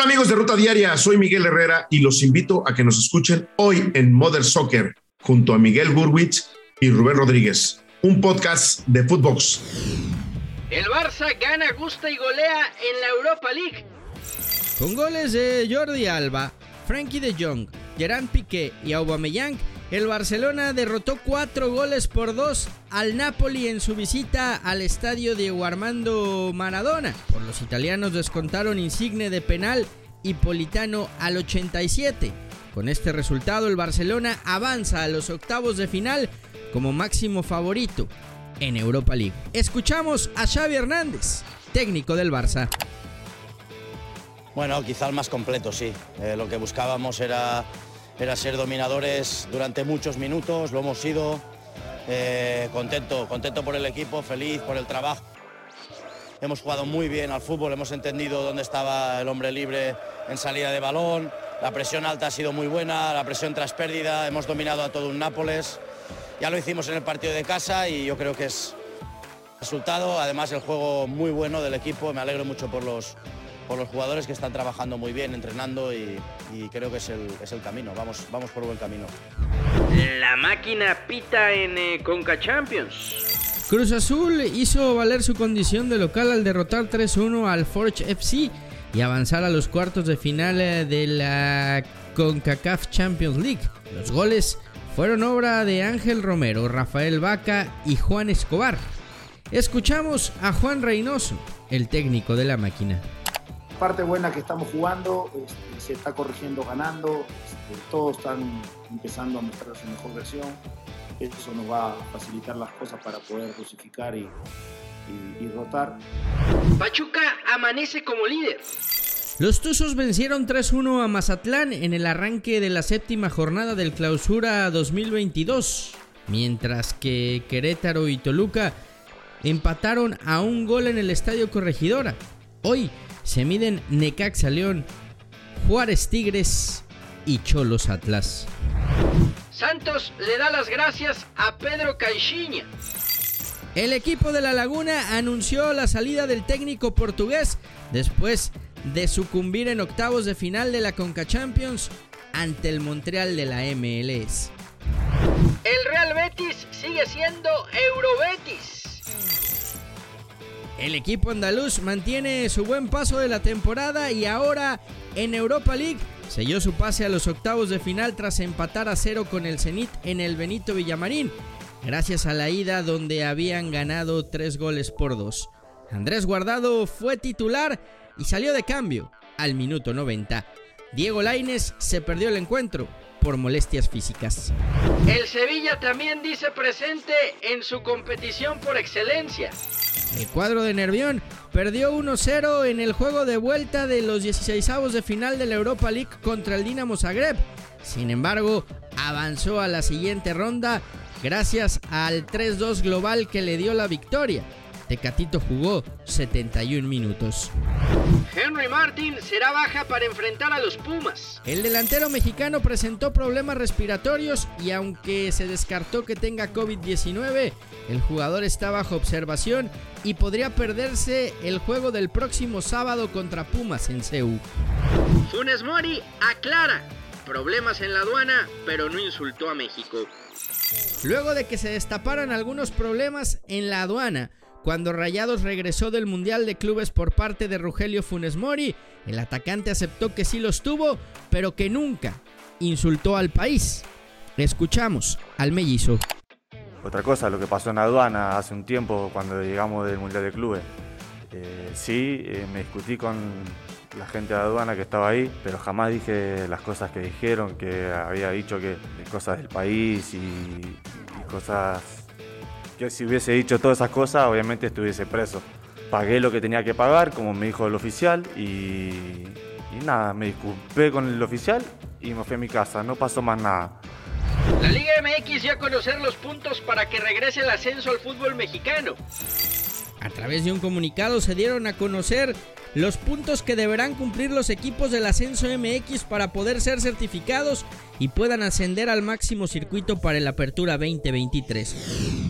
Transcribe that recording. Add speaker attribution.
Speaker 1: Hola amigos de Ruta Diaria, soy Miguel Herrera y los invito a que nos escuchen hoy en Mother Soccer junto a Miguel Burwitz y Rubén Rodríguez, un podcast de Footbox.
Speaker 2: El Barça gana, gusta y golea en la Europa League.
Speaker 3: Con goles de Jordi Alba, Frankie de Jong, Gerard Piqué y Aubameyang, el Barcelona derrotó cuatro goles por dos al Napoli en su visita al estadio Diego Armando Maradona. Por los italianos descontaron Insigne de penal y Politano al 87. Con este resultado el Barcelona avanza a los octavos de final como máximo favorito en Europa League. Escuchamos a Xavi Hernández, técnico del Barça.
Speaker 4: Bueno, quizá el más completo, sí. Eh, lo que buscábamos era era ser dominadores durante muchos minutos, lo hemos sido. Eh, contento, contento por el equipo, feliz por el trabajo. Hemos jugado muy bien al fútbol, hemos entendido dónde estaba el hombre libre en salida de balón. La presión alta ha sido muy buena, la presión tras pérdida, hemos dominado a todo un Nápoles. Ya lo hicimos en el partido de casa y yo creo que es resultado. Además, el juego muy bueno del equipo, me alegro mucho por los, por los jugadores que están trabajando muy bien, entrenando y, creo que es el, es el, camino. Vamos, vamos por buen camino.
Speaker 2: La máquina pita en eh, Conca Champions.
Speaker 3: Cruz Azul hizo valer su condición de local al derrotar 3-1 al Forge FC y avanzar a los cuartos de final eh, de la CONCACAF Champions League. Los goles fueron obra de Ángel Romero, Rafael Vaca y Juan Escobar. Escuchamos a Juan Reynoso, el técnico de la máquina
Speaker 5: parte buena que estamos jugando, este, se está corrigiendo ganando, este, todos están empezando a mostrar su mejor versión. Eso nos va a facilitar las cosas para poder dosificar y, y, rotar.
Speaker 2: Pachuca amanece como líder.
Speaker 3: Los Tuzos vencieron 3-1 a Mazatlán en el arranque de la séptima jornada del Clausura 2022, mientras que Querétaro y Toluca empataron a un gol en el Estadio Corregidora. Hoy se miden Necaxa León, Juárez Tigres y Cholos Atlas.
Speaker 2: Santos le da las gracias a Pedro Caixinha.
Speaker 3: El equipo de La Laguna anunció la salida del técnico portugués después de sucumbir en octavos de final de la Conca Champions ante el Montreal de la MLS.
Speaker 2: El Real Betis sigue siendo Eurobetis.
Speaker 3: El equipo andaluz mantiene su buen paso de la temporada y ahora en Europa League selló su pase a los octavos de final tras empatar a cero con el Zenit en el Benito Villamarín, gracias a la ida donde habían ganado tres goles por dos. Andrés Guardado fue titular y salió de cambio al minuto 90. Diego Laines se perdió el encuentro por molestias físicas.
Speaker 2: El Sevilla también dice presente en su competición por excelencia.
Speaker 3: El cuadro de Nervión perdió 1-0 en el juego de vuelta de los 16avos de final de la Europa League contra el Dinamo Zagreb. Sin embargo, avanzó a la siguiente ronda gracias al 3-2 global que le dio la victoria. Tecatito jugó 71 minutos.
Speaker 2: Henry Martin será baja para enfrentar a los Pumas.
Speaker 3: El delantero mexicano presentó problemas respiratorios y aunque se descartó que tenga COVID-19, el jugador está bajo observación y podría perderse el juego del próximo sábado contra Pumas en CEU.
Speaker 2: Funes Mori aclara problemas en la aduana, pero no insultó a México.
Speaker 3: Luego de que se destaparan algunos problemas en la aduana, cuando Rayados regresó del Mundial de Clubes por parte de Rogelio Funes Mori, el atacante aceptó que sí los tuvo, pero que nunca insultó al país. Escuchamos al mellizo.
Speaker 6: Otra cosa, lo que pasó en aduana hace un tiempo cuando llegamos del Mundial de Clubes. Eh, sí, eh, me discutí con la gente de aduana que estaba ahí, pero jamás dije las cosas que dijeron, que había dicho que cosas del país y, y cosas que si hubiese dicho todas esas cosas, obviamente estuviese preso. Pagué lo que tenía que pagar, como me dijo el oficial, y, nada, me disculpé con el oficial y me fui a mi casa, no pasó más nada.
Speaker 2: La Liga MX ya a conocer los puntos para que regrese el ascenso al fútbol mexicano.
Speaker 3: A través de un comunicado se dieron a conocer los puntos que deberán cumplir los equipos del ascenso MX para poder ser certificados y puedan ascender al máximo circuito para el Apertura 2023.